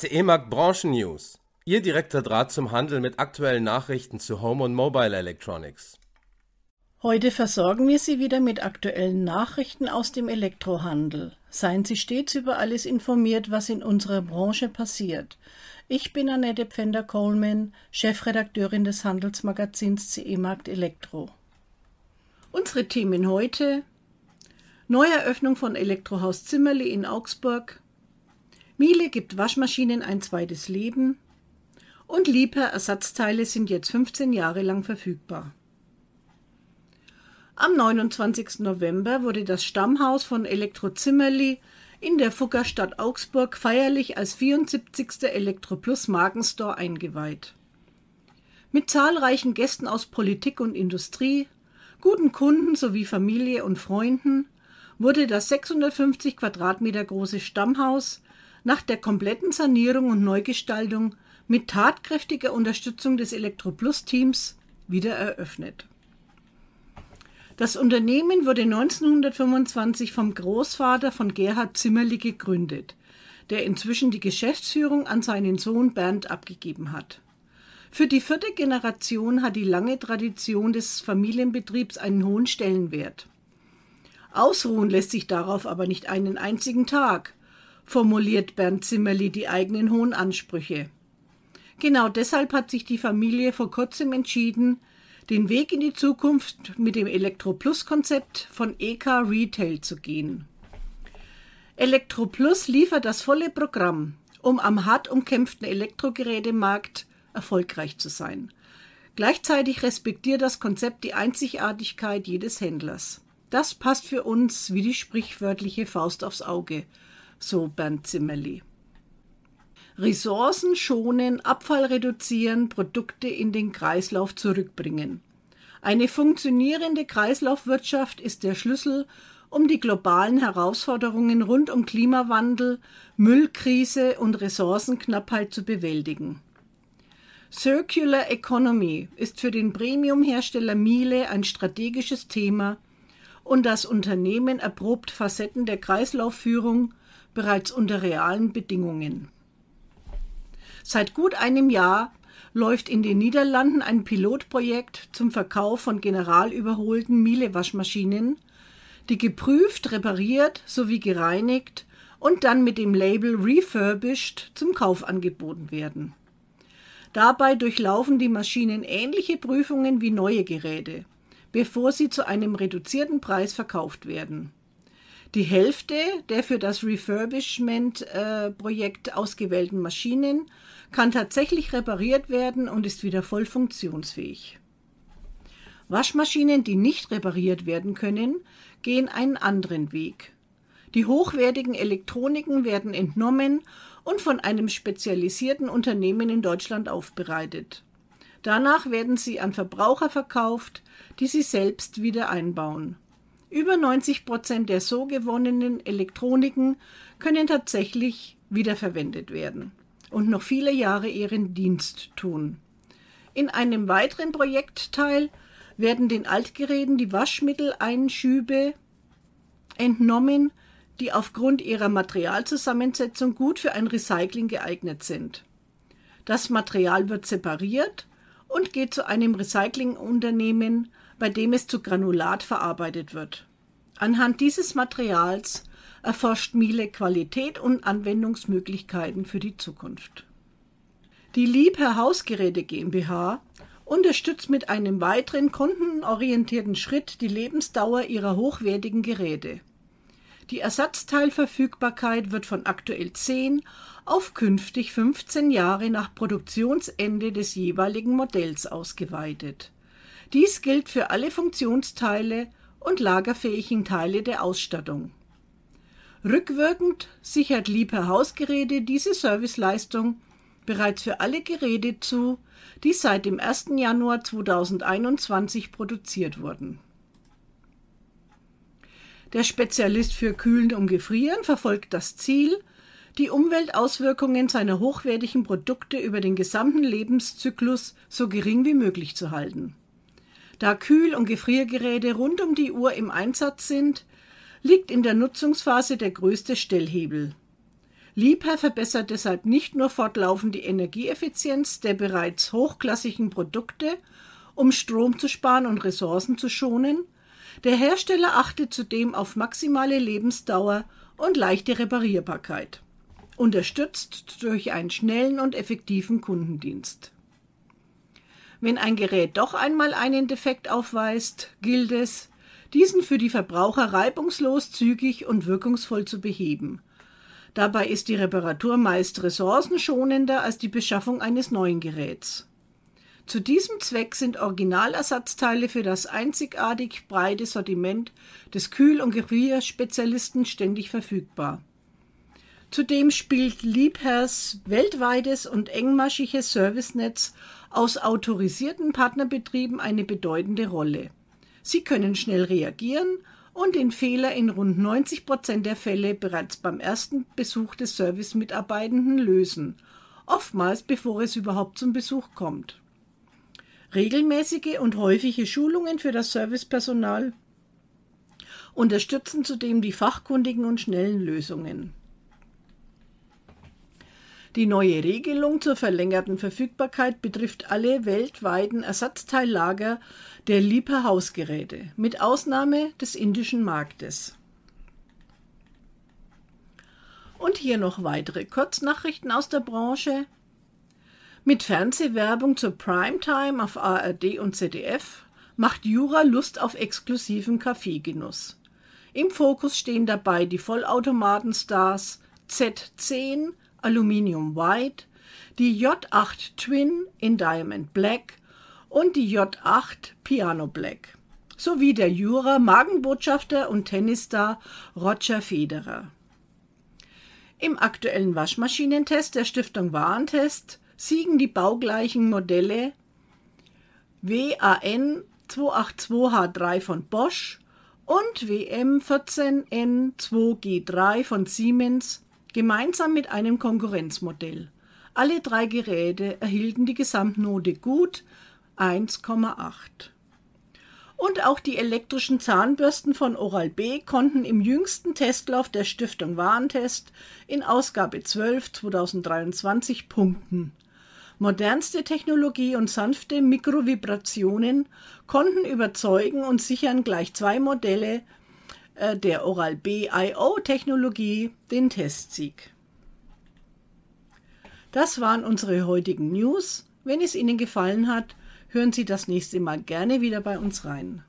CE-Markt Branchen News. Ihr direkter Draht zum Handel mit aktuellen Nachrichten zu Home und Mobile Electronics. Heute versorgen wir Sie wieder mit aktuellen Nachrichten aus dem Elektrohandel. Seien Sie stets über alles informiert, was in unserer Branche passiert. Ich bin Annette Pfänder-Coleman, Chefredakteurin des Handelsmagazins CE Markt Elektro. Unsere Themen heute: Neueröffnung von Elektrohaus Zimmerli in Augsburg, Miele gibt Waschmaschinen ein zweites Leben und Liebherr Ersatzteile sind jetzt 15 Jahre lang verfügbar. Am 29. November wurde das Stammhaus von Elektro Zimmerli in der Fuggerstadt Augsburg feierlich als 74. Elektro Plus Markenstore eingeweiht. Mit zahlreichen Gästen aus Politik und Industrie, guten Kunden sowie Familie und Freunden wurde das 650 Quadratmeter große Stammhaus nach der kompletten Sanierung und Neugestaltung mit tatkräftiger Unterstützung des Elektro Plus Teams wieder eröffnet. Das Unternehmen wurde 1925 vom Großvater von Gerhard Zimmerli gegründet, der inzwischen die Geschäftsführung an seinen Sohn Bernd abgegeben hat. Für die vierte Generation hat die lange Tradition des Familienbetriebs einen hohen Stellenwert. Ausruhen lässt sich darauf aber nicht einen einzigen Tag, formuliert Bernd Zimmerli die eigenen hohen Ansprüche. Genau deshalb hat sich die Familie vor kurzem entschieden, den Weg in die Zukunft mit dem Elektro-Plus-Konzept von EK Retail zu gehen. Elektro Plus liefert das volle Programm, um am hart umkämpften Elektrogerätemarkt erfolgreich zu sein. Gleichzeitig respektiert das Konzept die Einzigartigkeit jedes Händlers. Das passt für uns wie die sprichwörtliche Faust aufs Auge, so Bernd Zimmerli. Ressourcen schonen, Abfall reduzieren, Produkte in den Kreislauf zurückbringen. Eine funktionierende Kreislaufwirtschaft ist der Schlüssel, um die globalen Herausforderungen rund um Klimawandel, Müllkrise und Ressourcenknappheit zu bewältigen. Circular Economy ist für den Premiumhersteller Miele ein strategisches Thema und das Unternehmen erprobt Facetten der Kreislaufführung bereits unter realen Bedingungen. Seit gut einem Jahr läuft in den Niederlanden ein Pilotprojekt zum Verkauf von generalüberholten Miele-Waschmaschinen, die geprüft, repariert sowie gereinigt und dann mit dem Label refurbished zum Kauf angeboten werden. Dabei durchlaufen die Maschinen ähnliche Prüfungen wie neue Geräte, bevor sie zu einem reduzierten Preis verkauft werden. Die Hälfte der für das Refurbishment-Projekt äh, ausgewählten Maschinen kann tatsächlich repariert werden und ist wieder voll funktionsfähig. Waschmaschinen, die nicht repariert werden können, gehen einen anderen Weg. Die hochwertigen Elektroniken werden entnommen und von einem spezialisierten Unternehmen in Deutschland aufbereitet. Danach werden sie an Verbraucher verkauft, die sie selbst wieder einbauen. Über 90 Prozent der so gewonnenen Elektroniken können tatsächlich wiederverwendet werden und noch viele Jahre ihren Dienst tun. In einem weiteren Projektteil werden den Altgeräten die Waschmitteleinschübe entnommen, die aufgrund ihrer Materialzusammensetzung gut für ein Recycling geeignet sind. Das Material wird separiert und geht zu einem Recyclingunternehmen, bei dem es zu Granulat verarbeitet wird. Anhand dieses Materials erforscht Miele Qualität und Anwendungsmöglichkeiten für die Zukunft. Die Liebherr Hausgeräte GmbH unterstützt mit einem weiteren kundenorientierten Schritt die Lebensdauer ihrer hochwertigen Geräte. Die Ersatzteilverfügbarkeit wird von aktuell 10 auf künftig 15 Jahre nach Produktionsende des jeweiligen Modells ausgeweitet. Dies gilt für alle Funktionsteile und lagerfähigen Teile der Ausstattung. Rückwirkend sichert Liebherr Hausgeräte diese Serviceleistung bereits für alle Geräte zu, die seit dem 1. Januar 2021 produziert wurden. Der Spezialist für Kühlen und Gefrieren verfolgt das Ziel, die Umweltauswirkungen seiner hochwertigen Produkte über den gesamten Lebenszyklus so gering wie möglich zu halten. Da Kühl- und Gefriergeräte rund um die Uhr im Einsatz sind, liegt in der Nutzungsphase der größte Stellhebel. Liebherr verbessert deshalb nicht nur fortlaufend die Energieeffizienz der bereits hochklassigen Produkte, um Strom zu sparen und Ressourcen zu schonen, der Hersteller achtet zudem auf maximale Lebensdauer und leichte Reparierbarkeit, unterstützt durch einen schnellen und effektiven Kundendienst. Wenn ein Gerät doch einmal einen Defekt aufweist, gilt es, diesen für die Verbraucher reibungslos, zügig und wirkungsvoll zu beheben. Dabei ist die Reparatur meist ressourcenschonender als die Beschaffung eines neuen Geräts. Zu diesem Zweck sind Originalersatzteile für das einzigartig breite Sortiment des Kühl- und Gefrierspezialisten ständig verfügbar. Zudem spielt Liebherrs weltweites und engmaschiges Servicenetz aus autorisierten Partnerbetrieben eine bedeutende Rolle. Sie können schnell reagieren und den Fehler in rund 90 Prozent der Fälle bereits beim ersten Besuch des Servicemitarbeitenden lösen, oftmals bevor es überhaupt zum Besuch kommt. Regelmäßige und häufige Schulungen für das Servicepersonal unterstützen zudem die fachkundigen und schnellen Lösungen. Die neue Regelung zur verlängerten Verfügbarkeit betrifft alle weltweiten Ersatzteillager der Liebherr Hausgeräte, mit Ausnahme des indischen Marktes. Und hier noch weitere Kurznachrichten aus der Branche. Mit Fernsehwerbung zur Primetime auf ARD und ZDF macht Jura Lust auf exklusiven Kaffeegenuss. Im Fokus stehen dabei die Vollautomatenstars Z10, Aluminium White, die J8 Twin in Diamond Black und die J8 Piano Black sowie der Jura Magenbotschafter und Tennisstar Roger Federer. Im aktuellen Waschmaschinentest der Stiftung Warentest siegen die baugleichen Modelle WAN 282H3 von Bosch und WM 14N2G3 von Siemens gemeinsam mit einem Konkurrenzmodell. Alle drei Geräte erhielten die Gesamtnote gut 1,8. Und auch die elektrischen Zahnbürsten von Oral-B konnten im jüngsten Testlauf der Stiftung Warentest in Ausgabe 12 2023 punkten. Modernste Technologie und sanfte Mikrovibrationen konnten überzeugen und sichern gleich zwei Modelle der Oral-B IO-Technologie den Testsieg. Das waren unsere heutigen News. Wenn es Ihnen gefallen hat, hören Sie das nächste Mal gerne wieder bei uns rein.